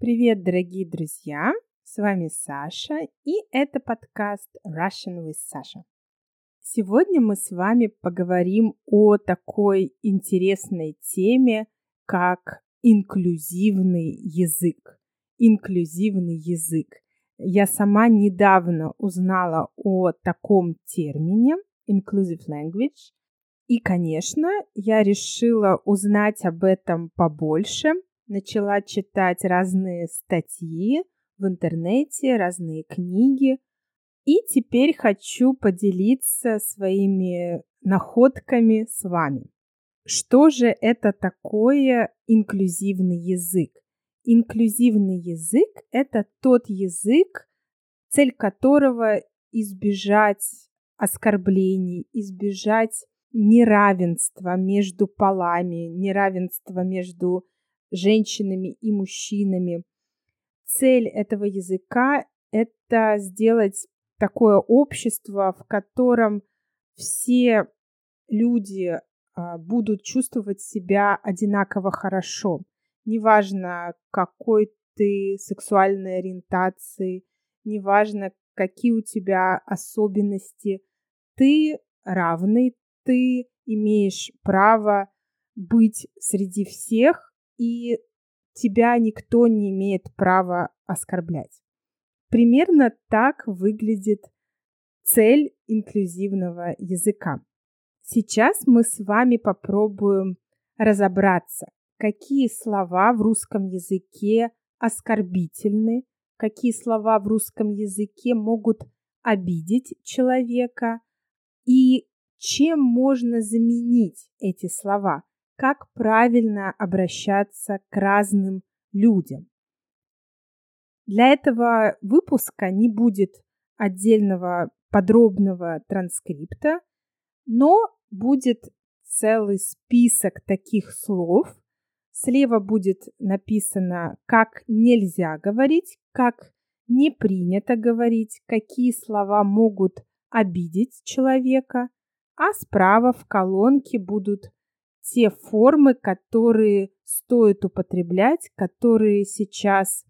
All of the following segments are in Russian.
Привет, дорогие друзья! С вами Саша, и это подкаст Russian with Sasha. Сегодня мы с вами поговорим о такой интересной теме, как инклюзивный язык. Инклюзивный язык. Я сама недавно узнала о таком термине inclusive language. И, конечно, я решила узнать об этом побольше, начала читать разные статьи в интернете, разные книги. И теперь хочу поделиться своими находками с вами. Что же это такое инклюзивный язык? Инклюзивный язык – это тот язык, цель которого избежать оскорблений, избежать неравенства между полами, неравенства между женщинами и мужчинами. Цель этого языка – это сделать такое общество, в котором все люди а, будут чувствовать себя одинаково хорошо. Неважно, какой ты сексуальной ориентации, неважно, какие у тебя особенности, ты равный, ты имеешь право быть среди всех, и тебя никто не имеет права оскорблять. Примерно так выглядит цель инклюзивного языка. Сейчас мы с вами попробуем разобраться, какие слова в русском языке оскорбительны, какие слова в русском языке могут обидеть человека и чем можно заменить эти слова, как правильно обращаться к разным людям. Для этого выпуска не будет отдельного подробного транскрипта, но будет целый список таких слов. Слева будет написано, как нельзя говорить, как не принято говорить, какие слова могут обидеть человека, а справа в колонке будут те формы, которые стоит употреблять, которые сейчас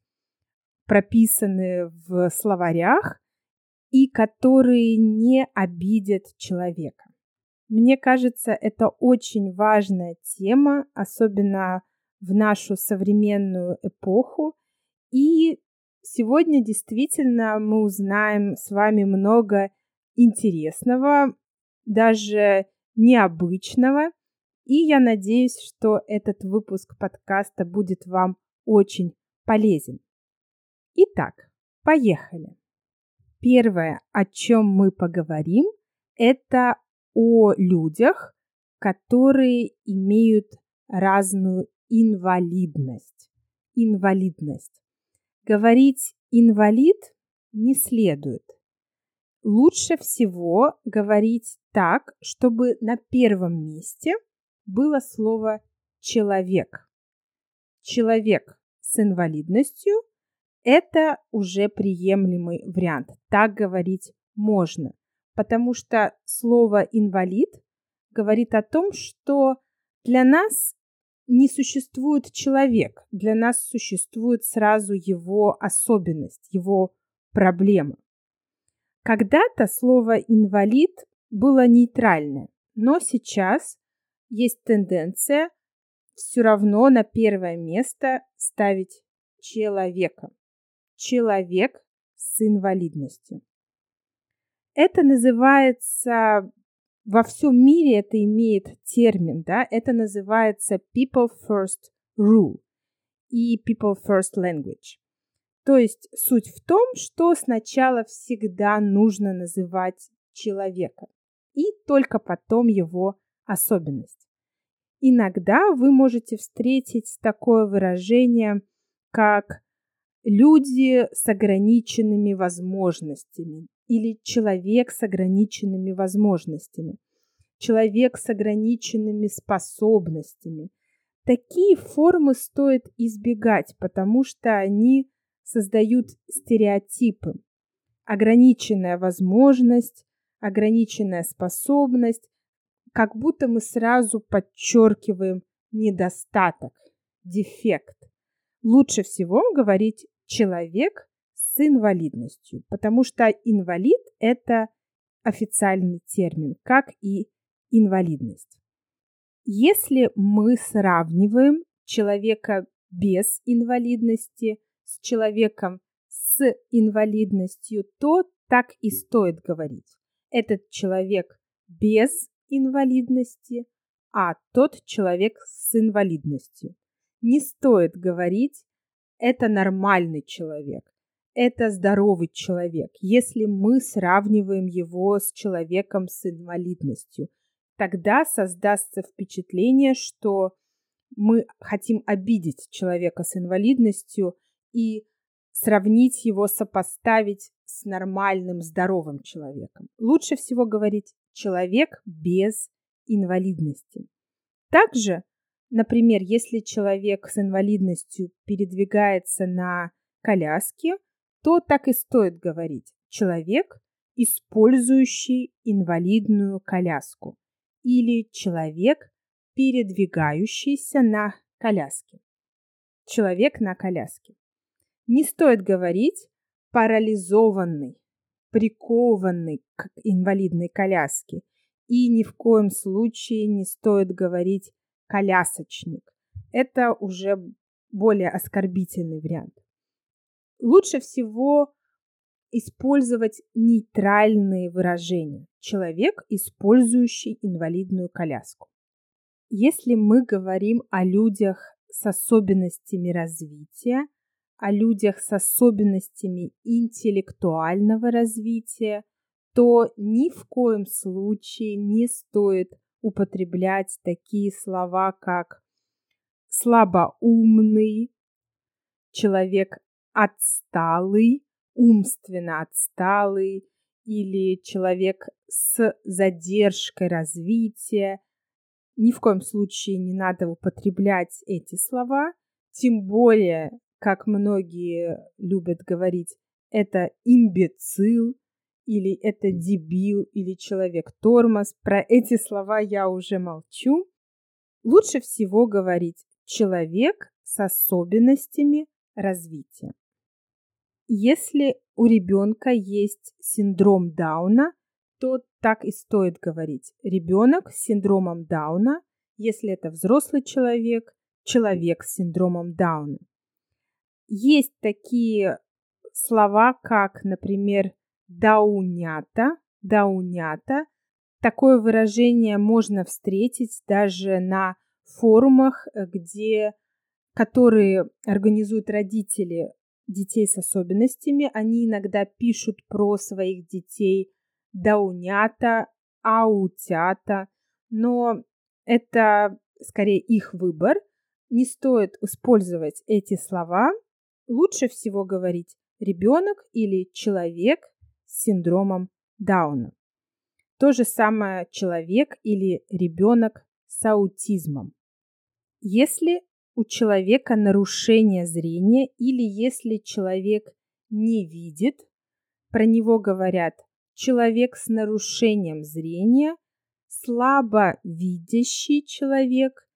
прописаны в словарях и которые не обидят человека. Мне кажется, это очень важная тема, особенно в нашу современную эпоху. И сегодня действительно мы узнаем с вами много интересного, даже необычного. И я надеюсь, что этот выпуск подкаста будет вам очень полезен. Итак, поехали. Первое, о чем мы поговорим, это о людях, которые имеют разную инвалидность. Инвалидность. Говорить инвалид не следует лучше всего говорить так, чтобы на первом месте было слово человек. Человек с инвалидностью – это уже приемлемый вариант. Так говорить можно, потому что слово инвалид говорит о том, что для нас не существует человек, для нас существует сразу его особенность, его проблема. Когда-то слово «инвалид» было нейтральное, но сейчас есть тенденция все равно на первое место ставить человека. Человек с инвалидностью. Это называется во всем мире это имеет термин, да, это называется people first rule и people first language. То есть суть в том, что сначала всегда нужно называть человека и только потом его особенность. Иногда вы можете встретить такое выражение, как люди с ограниченными возможностями или человек с ограниченными возможностями, человек с ограниченными способностями. Такие формы стоит избегать, потому что они создают стереотипы. Ограниченная возможность, ограниченная способность, как будто мы сразу подчеркиваем недостаток, дефект. Лучше всего говорить человек с инвалидностью, потому что инвалид – это официальный термин, как и инвалидность. Если мы сравниваем человека без инвалидности с человеком с инвалидностью, то так и стоит говорить. Этот человек без инвалидности, а тот человек с инвалидностью. Не стоит говорить это нормальный человек, это здоровый человек, если мы сравниваем его с человеком с инвалидностью. Тогда создастся впечатление, что мы хотим обидеть человека с инвалидностью и сравнить его, сопоставить с нормальным, здоровым человеком. Лучше всего говорить человек без инвалидности. Также, например, если человек с инвалидностью передвигается на коляске, то так и стоит говорить человек, использующий инвалидную коляску или человек, передвигающийся на коляске. Человек на коляске. Не стоит говорить парализованный, прикованный к инвалидной коляске. И ни в коем случае не стоит говорить колясочник. Это уже более оскорбительный вариант. Лучше всего использовать нейтральные выражения. Человек, использующий инвалидную коляску. Если мы говорим о людях с особенностями развития, о людях с особенностями интеллектуального развития, то ни в коем случае не стоит употреблять такие слова, как слабоумный, человек отсталый, умственно отсталый или человек с задержкой развития. Ни в коем случае не надо употреблять эти слова, тем более как многие любят говорить, это имбецил, или это дебил, или человек-тормоз. Про эти слова я уже молчу. Лучше всего говорить человек с особенностями развития. Если у ребенка есть синдром Дауна, то так и стоит говорить. Ребенок с синдромом Дауна, если это взрослый человек, человек с синдромом Дауна. Есть такие слова, как, например, даунята, даунята. Такое выражение можно встретить даже на форумах, э, где, которые организуют родители детей с особенностями. Они иногда пишут про своих детей даунята, аутята, но это скорее их выбор. Не стоит использовать эти слова, лучше всего говорить ребенок или человек с синдромом Дауна. То же самое человек или ребенок с аутизмом. Если у человека нарушение зрения или если человек не видит, про него говорят человек с нарушением зрения, слабо видящий человек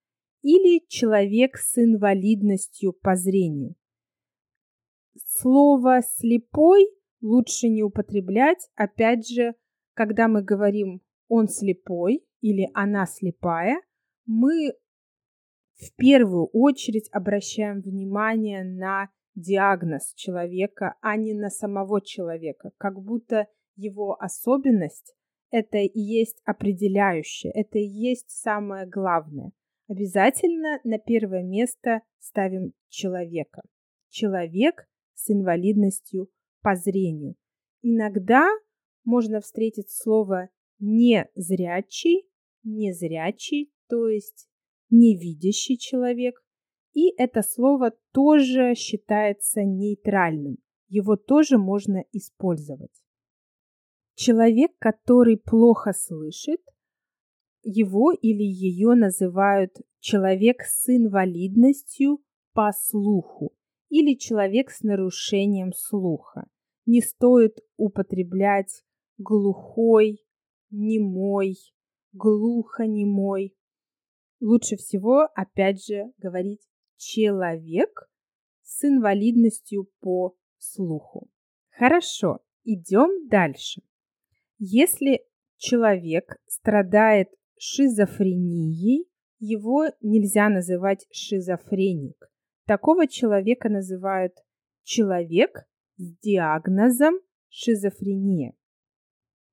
или человек с инвалидностью по зрению. Слово «слепой» лучше не употреблять. Опять же, когда мы говорим «он слепой» или «она слепая», мы в первую очередь обращаем внимание на диагноз человека, а не на самого человека, как будто его особенность это и есть определяющее, это и есть самое главное. Обязательно на первое место ставим человека. Человек с инвалидностью по зрению. Иногда можно встретить слово незрячий, незрячий, то есть невидящий человек. И это слово тоже считается нейтральным. Его тоже можно использовать. Человек, который плохо слышит, его или ее называют человек с инвалидностью по слуху или человек с нарушением слуха. Не стоит употреблять глухой, немой, глухонемой. Лучше всего, опять же, говорить человек с инвалидностью по слуху. Хорошо, идем дальше. Если человек страдает шизофренией, его нельзя называть шизофреник. Такого человека называют человек с диагнозом шизофрения.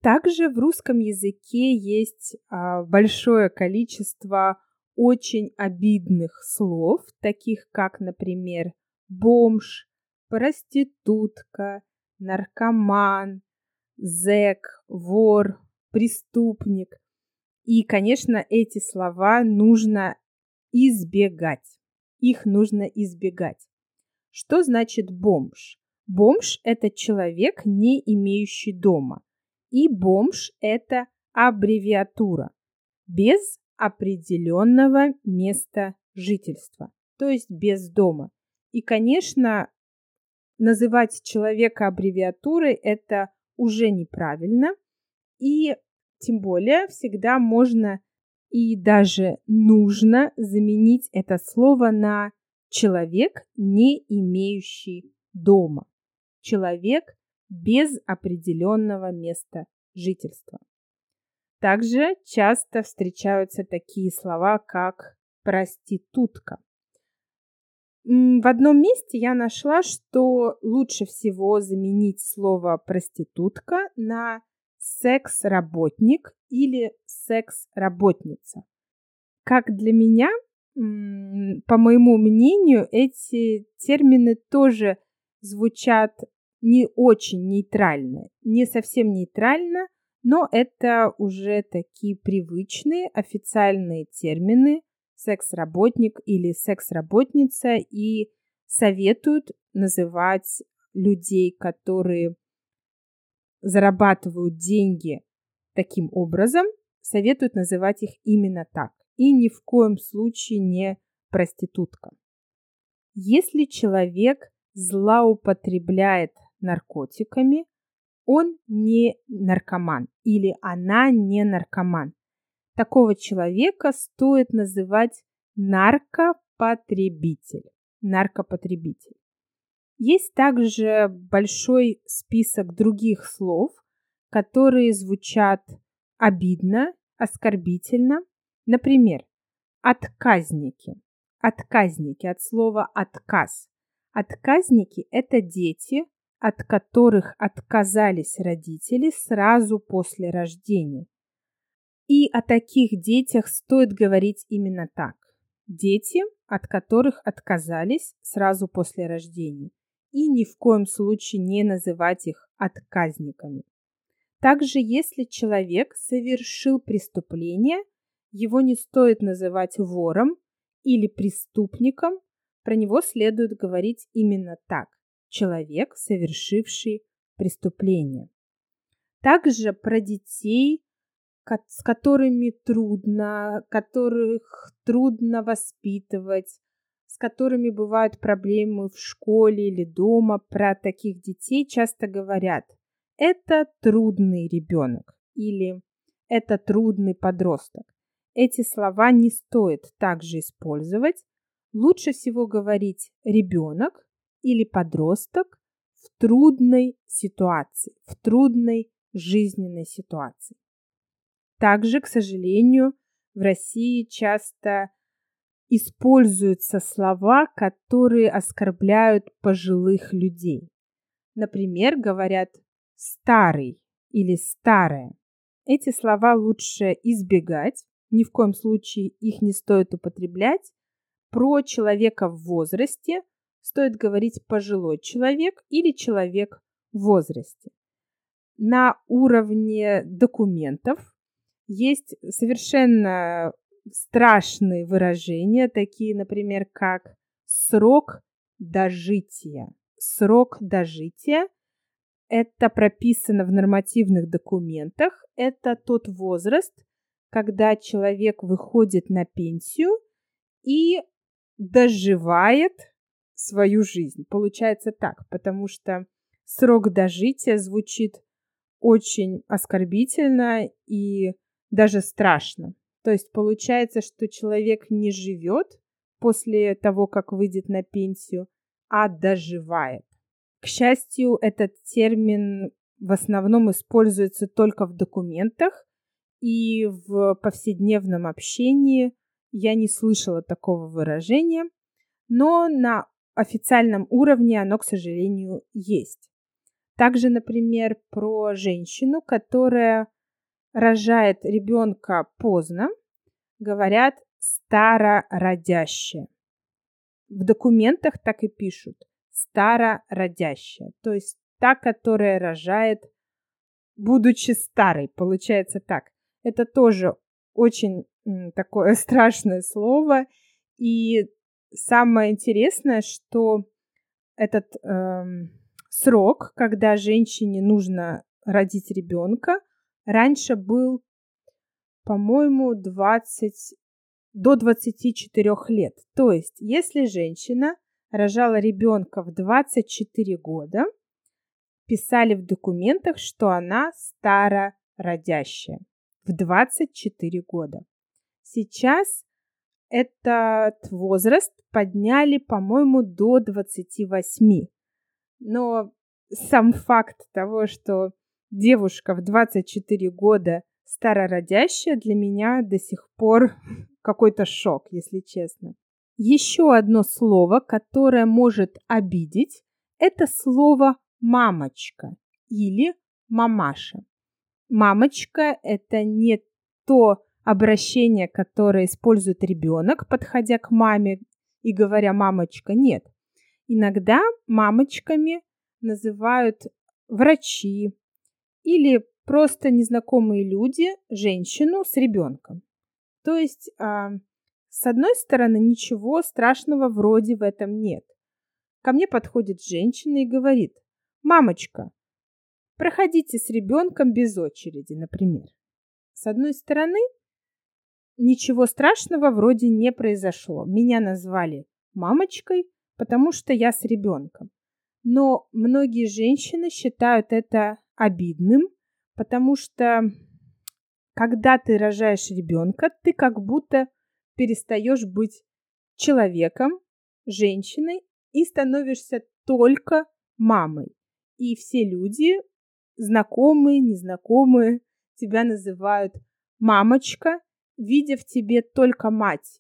Также в русском языке есть а, большое количество очень обидных слов, таких как, например, бомж, проститутка, наркоман, зэк, вор, преступник. И, конечно, эти слова нужно избегать. Их нужно избегать. Что значит бомж? Бомж – это человек, не имеющий дома. И бомж – это аббревиатура без определенного места жительства, то есть без дома. И, конечно, называть человека аббревиатурой – это уже неправильно. И тем более всегда можно и даже нужно заменить это слово на человек, не имеющий дома. Человек без определенного места жительства. Также часто встречаются такие слова, как проститутка. В одном месте я нашла, что лучше всего заменить слово проститутка на секс-работник или секс-работница. Как для меня, по моему мнению, эти термины тоже звучат не очень нейтрально, не совсем нейтрально, но это уже такие привычные официальные термины секс-работник или секс-работница и советуют называть людей, которые зарабатывают деньги таким образом, советуют называть их именно так. И ни в коем случае не проститутка. Если человек злоупотребляет наркотиками, он не наркоман или она не наркоман. Такого человека стоит называть наркопотребитель. Наркопотребитель. Есть также большой список других слов, которые звучат обидно, оскорбительно. Например, отказники. Отказники от слова отказ. Отказники – это дети, от которых отказались родители сразу после рождения. И о таких детях стоит говорить именно так. Дети, от которых отказались сразу после рождения и ни в коем случае не называть их отказниками. Также, если человек совершил преступление, его не стоит называть вором или преступником, про него следует говорить именно так – человек, совершивший преступление. Также про детей, с которыми трудно, которых трудно воспитывать, с которыми бывают проблемы в школе или дома, про таких детей часто говорят «это трудный ребенок» или «это трудный подросток». Эти слова не стоит также использовать. Лучше всего говорить «ребенок» или «подросток» в трудной ситуации, в трудной жизненной ситуации. Также, к сожалению, в России часто используются слова, которые оскорбляют пожилых людей. Например, говорят «старый» или «старая». Эти слова лучше избегать, ни в коем случае их не стоит употреблять. Про человека в возрасте стоит говорить пожилой человек или человек в возрасте. На уровне документов есть совершенно страшные выражения, такие, например, как срок дожития. Срок дожития – это прописано в нормативных документах. Это тот возраст, когда человек выходит на пенсию и доживает свою жизнь. Получается так, потому что срок дожития звучит очень оскорбительно и даже страшно. То есть получается, что человек не живет после того, как выйдет на пенсию, а доживает. К счастью, этот термин в основном используется только в документах, и в повседневном общении я не слышала такого выражения, но на официальном уровне оно, к сожалению, есть. Также, например, про женщину, которая рожает ребенка поздно, говорят старородящая. В документах так и пишут старородящая, то есть та, которая рожает, будучи старой, получается так. Это тоже очень такое страшное слово. И самое интересное, что этот эм, срок, когда женщине нужно родить ребенка, раньше был, по-моему, 20 до 24 лет. То есть, если женщина рожала ребенка в 24 года, писали в документах, что она старородящая в 24 года. Сейчас этот возраст подняли, по-моему, до 28. Но сам факт того, что девушка в 24 года старородящая, для меня до сих пор какой-то шок, если честно. Еще одно слово, которое может обидеть, это слово мамочка или мамаша. Мамочка – это не то обращение, которое использует ребенок, подходя к маме и говоря «мамочка». Нет. Иногда мамочками называют врачи или просто незнакомые люди женщину с ребенком. То есть, а, с одной стороны, ничего страшного вроде в этом нет. Ко мне подходит женщина и говорит, мамочка, Проходите с ребенком без очереди, например. С одной стороны, ничего страшного вроде не произошло. Меня назвали мамочкой, потому что я с ребенком. Но многие женщины считают это обидным, потому что когда ты рожаешь ребенка, ты как будто перестаешь быть человеком, женщиной и становишься только мамой. И все люди знакомые, незнакомые тебя называют мамочка, видя в тебе только мать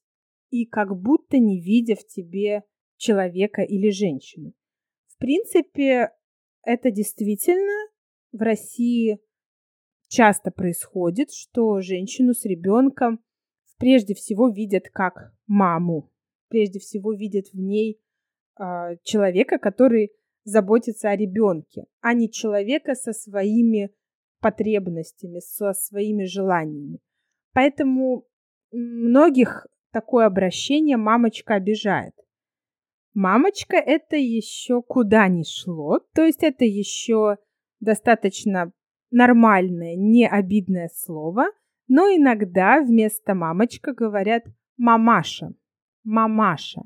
и как будто не видя в тебе человека или женщину. В принципе, это действительно в России часто происходит, что женщину с ребенком прежде всего видят как маму, прежде всего видят в ней э, человека, который заботиться о ребенке, а не человека со своими потребностями, со своими желаниями. Поэтому многих такое обращение мамочка обижает. Мамочка это еще куда ни шло, то есть это еще достаточно нормальное, не обидное слово, но иногда вместо мамочка говорят мамаша, мамаша.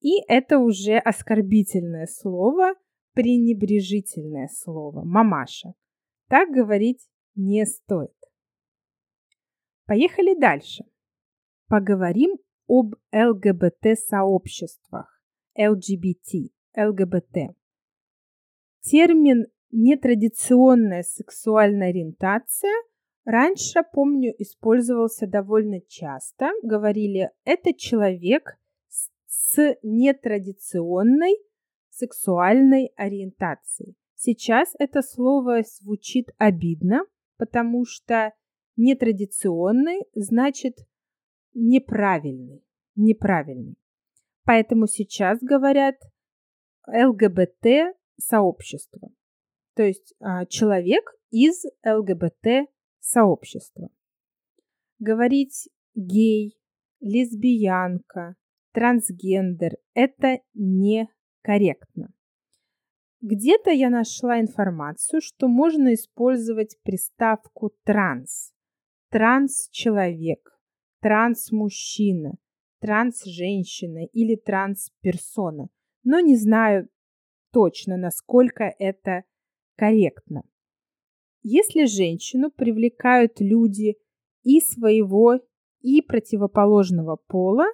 И это уже оскорбительное слово, пренебрежительное слово «мамаша». Так говорить не стоит. Поехали дальше. Поговорим об ЛГБТ-сообществах. LGBT, ЛГБТ. Термин «нетрадиционная сексуальная ориентация» раньше, помню, использовался довольно часто. Говорили, это человек с нетрадиционной сексуальной ориентации. Сейчас это слово звучит обидно, потому что нетрадиционный значит неправильный, неправильный. Поэтому сейчас говорят ЛГБТ сообщество, то есть а, человек из ЛГБТ сообщества. Говорить гей, лесбиянка, трансгендер – это не корректно. Где-то я нашла информацию, что можно использовать приставку транс. Транс-человек, транс-мужчина, транс-женщина или транс-персона. Но не знаю точно, насколько это корректно. Если женщину привлекают люди и своего, и противоположного пола,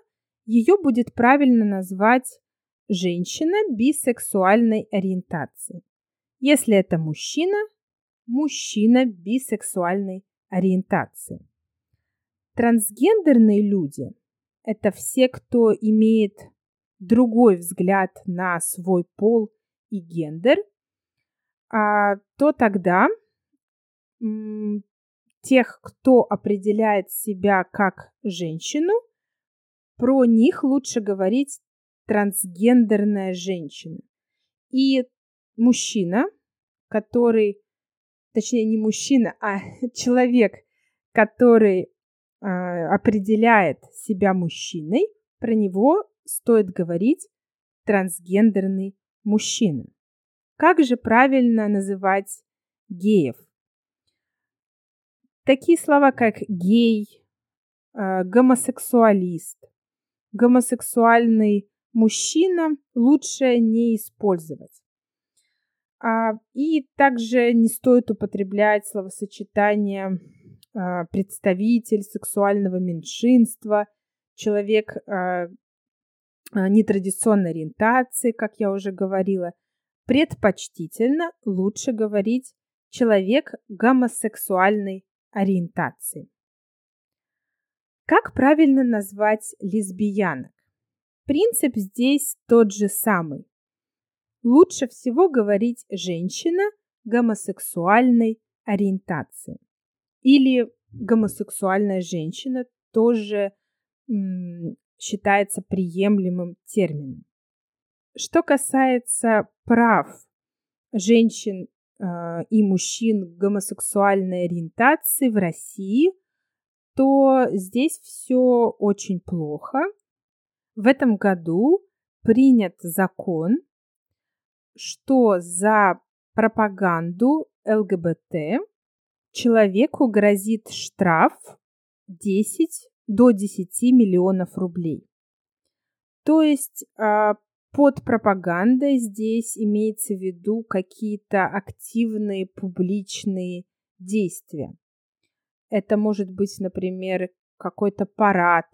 ее будет правильно назвать женщина бисексуальной ориентации. Если это мужчина, мужчина бисексуальной ориентации. Трансгендерные люди – это все, кто имеет другой взгляд на свой пол и гендер, то тогда тех, кто определяет себя как женщину, про них лучше говорить трансгендерная женщина. И мужчина, который, точнее не мужчина, а человек, который э, определяет себя мужчиной, про него стоит говорить трансгендерный мужчина. Как же правильно называть геев? Такие слова, как гей, э, гомосексуалист, гомосексуальный мужчина лучше не использовать. А, и также не стоит употреблять словосочетание а, представитель сексуального меньшинства, человек а, нетрадиционной ориентации, как я уже говорила. Предпочтительно лучше говорить человек гомосексуальной ориентации. Как правильно назвать лесбиянок? Принцип здесь тот же самый. Лучше всего говорить женщина гомосексуальной ориентации. Или гомосексуальная женщина тоже м, считается приемлемым термином. Что касается прав женщин э, и мужчин гомосексуальной ориентации в России, то здесь все очень плохо – в этом году принят закон, что за пропаганду ЛГБТ человеку грозит штраф 10 до 10 миллионов рублей. То есть а, под пропагандой здесь имеется в виду какие-то активные публичные действия. Это может быть, например, какой-то парад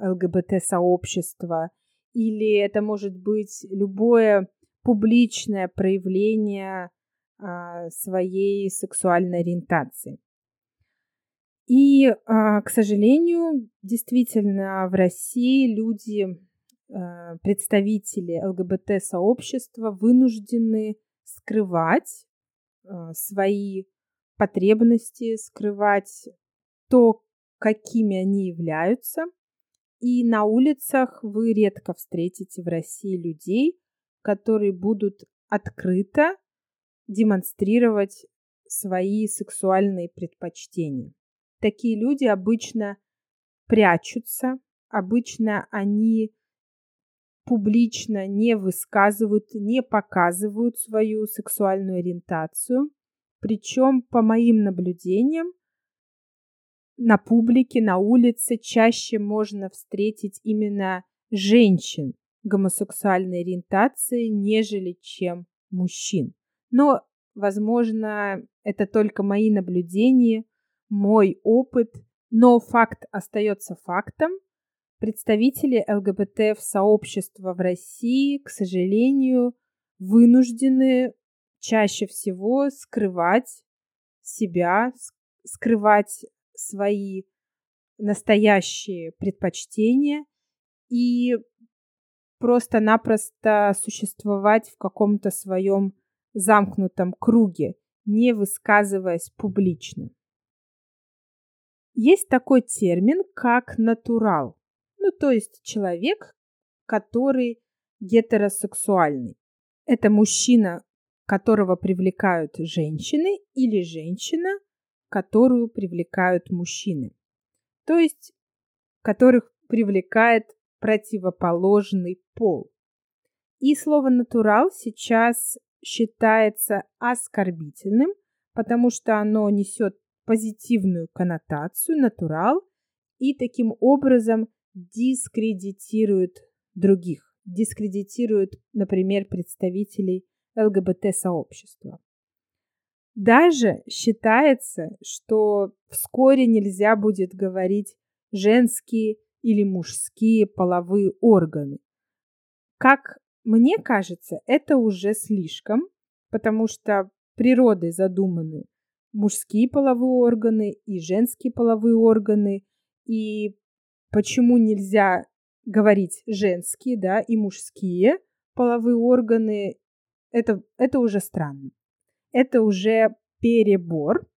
ЛГБТ-сообщества, или это может быть любое публичное проявление а, своей сексуальной ориентации. И, а, к сожалению, действительно в России люди, представители ЛГБТ-сообщества вынуждены скрывать а, свои потребности, скрывать то, какими они являются – и на улицах вы редко встретите в России людей, которые будут открыто демонстрировать свои сексуальные предпочтения. Такие люди обычно прячутся, обычно они публично не высказывают, не показывают свою сексуальную ориентацию. Причем, по моим наблюдениям, на публике, на улице чаще можно встретить именно женщин гомосексуальной ориентации, нежели чем мужчин. Но, возможно, это только мои наблюдения, мой опыт, но факт остается фактом. Представители ЛГБТ в сообщества в России, к сожалению, вынуждены чаще всего скрывать себя, скрывать свои настоящие предпочтения и просто-напросто существовать в каком-то своем замкнутом круге, не высказываясь публично. Есть такой термин, как натурал, ну то есть человек, который гетеросексуальный. Это мужчина, которого привлекают женщины или женщина, которую привлекают мужчины. То есть, которых привлекает противоположный пол. И слово «натурал» сейчас считается оскорбительным, потому что оно несет позитивную коннотацию «натурал» и таким образом дискредитирует других, дискредитирует, например, представителей ЛГБТ-сообщества. Даже считается, что вскоре нельзя будет говорить женские или мужские половые органы. Как мне кажется, это уже слишком, потому что природой задуманы мужские половые органы и женские половые органы. И почему нельзя говорить женские, да, и мужские половые органы, это, это уже странно. Это уже перебор.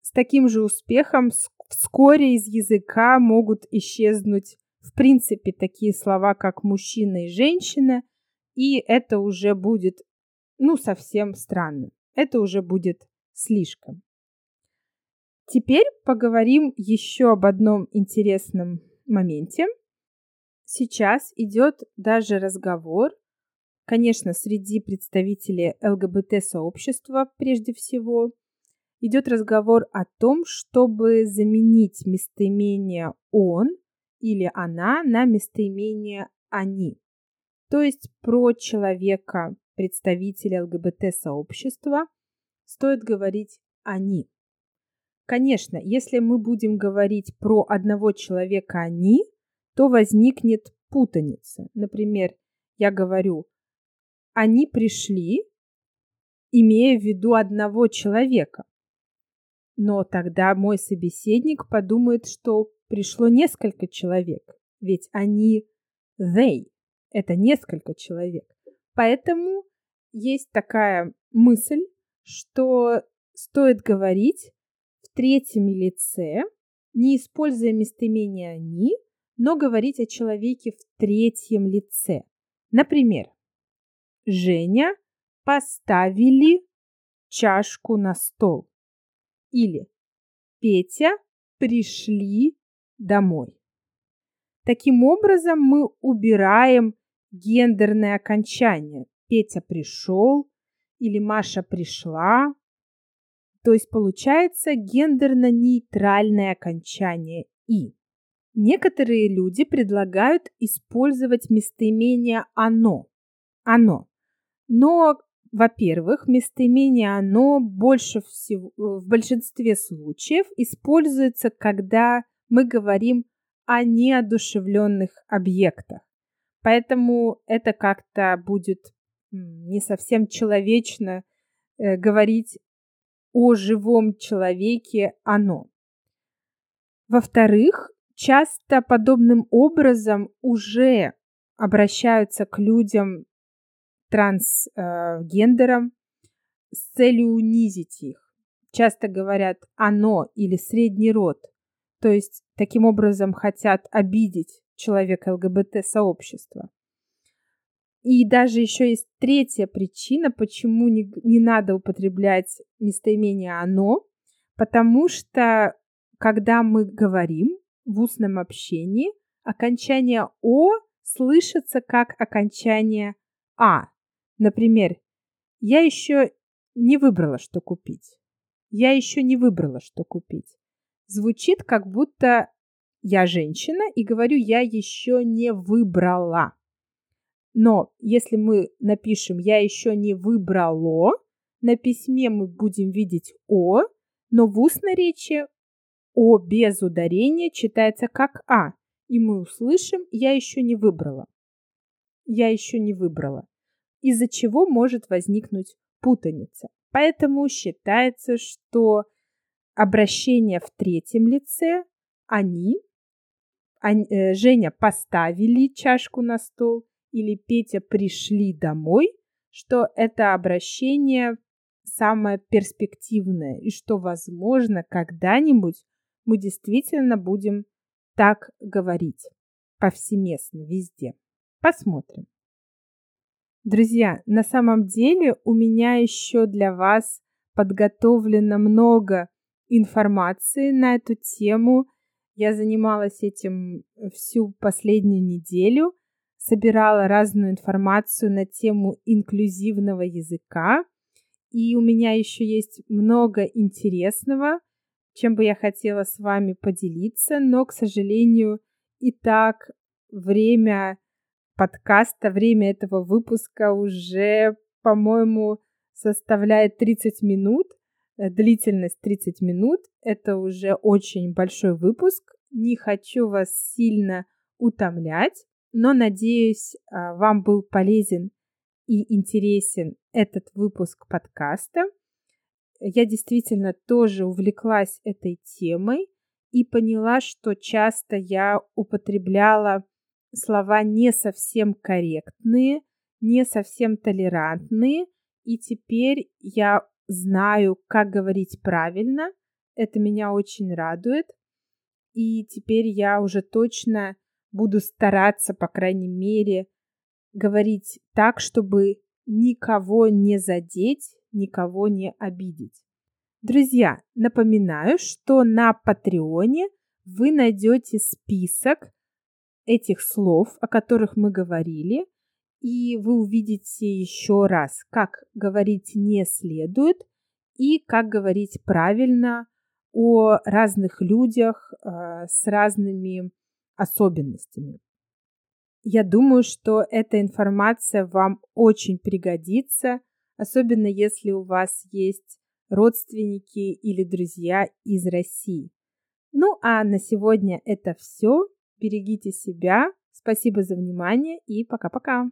С таким же успехом вскоре из языка могут исчезнуть в принципе такие слова, как мужчина и женщина, и это уже будет, ну, совсем странно. Это уже будет слишком. Теперь поговорим еще об одном интересном моменте. Сейчас идет даже разговор, конечно, среди представителей ЛГБТ-сообщества прежде всего, идет разговор о том, чтобы заменить местоимение «он» или «она» на местоимение «они». То есть про человека, представителя ЛГБТ-сообщества, стоит говорить «они». Конечно, если мы будем говорить про одного человека «они», то возникнет путаница. Например, я говорю «они пришли», имея в виду одного человека. Но тогда мой собеседник подумает, что пришло несколько человек, ведь они they, это несколько человек. Поэтому есть такая мысль, что стоит говорить третьем лице, не используя местоимение «они», но говорить о человеке в третьем лице. Например, Женя поставили чашку на стол. Или Петя пришли домой. Таким образом, мы убираем гендерное окончание. Петя пришел или Маша пришла. То есть получается гендерно-нейтральное окончание «и». Некоторые люди предлагают использовать местоимение «оно». «Оно». Но во-первых, местоимение «оно» больше всего, в большинстве случаев используется, когда мы говорим о неодушевленных объектах. Поэтому это как-то будет не совсем человечно э, говорить о живом человеке «оно». Во-вторых, часто подобным образом уже обращаются к людям трансгендерам с целью унизить их. Часто говорят «оно» или «средний род», то есть таким образом хотят обидеть человека ЛГБТ-сообщества. И даже еще есть третья причина, почему не, не надо употреблять местоимение «оно», потому что когда мы говорим в устном общении, окончание «о» слышится как окончание «а». Например, я еще не выбрала, что купить. Я еще не выбрала, что купить. Звучит как будто я женщина и говорю я еще не выбрала. Но если мы напишем я еще не выбрало, на письме мы будем видеть о, но в устной речи о без ударения читается как а, и мы услышим я еще не выбрала. Я еще не выбрала из-за чего может возникнуть путаница. Поэтому считается, что обращение в третьем лице они, они э, Женя поставили чашку на стол или Петя пришли домой, что это обращение самое перспективное и что, возможно, когда-нибудь мы действительно будем так говорить повсеместно везде. Посмотрим. Друзья, на самом деле у меня еще для вас подготовлено много информации на эту тему. Я занималась этим всю последнюю неделю, собирала разную информацию на тему инклюзивного языка. И у меня еще есть много интересного, чем бы я хотела с вами поделиться, но, к сожалению, и так время подкаста, время этого выпуска уже, по-моему, составляет 30 минут. Э, длительность 30 минут. Это уже очень большой выпуск. Не хочу вас сильно утомлять. Но, надеюсь, а, вам был полезен и интересен этот выпуск подкаста. Я действительно тоже увлеклась этой темой и поняла, что часто я употребляла слова не совсем корректные, не совсем толерантные, и теперь я знаю, как говорить правильно. Это меня очень радует. И теперь я уже точно буду стараться, по крайней мере, говорить так, чтобы никого не задеть, никого не обидеть. Друзья, напоминаю, что на Патреоне вы найдете список этих слов, о которых мы говорили, и вы увидите еще раз, как говорить не следует и как говорить правильно о разных людях э, с разными особенностями. Я думаю, что эта информация вам очень пригодится, особенно если у вас есть родственники или друзья из России. Ну а на сегодня это все. Берегите себя. Спасибо за внимание и пока-пока.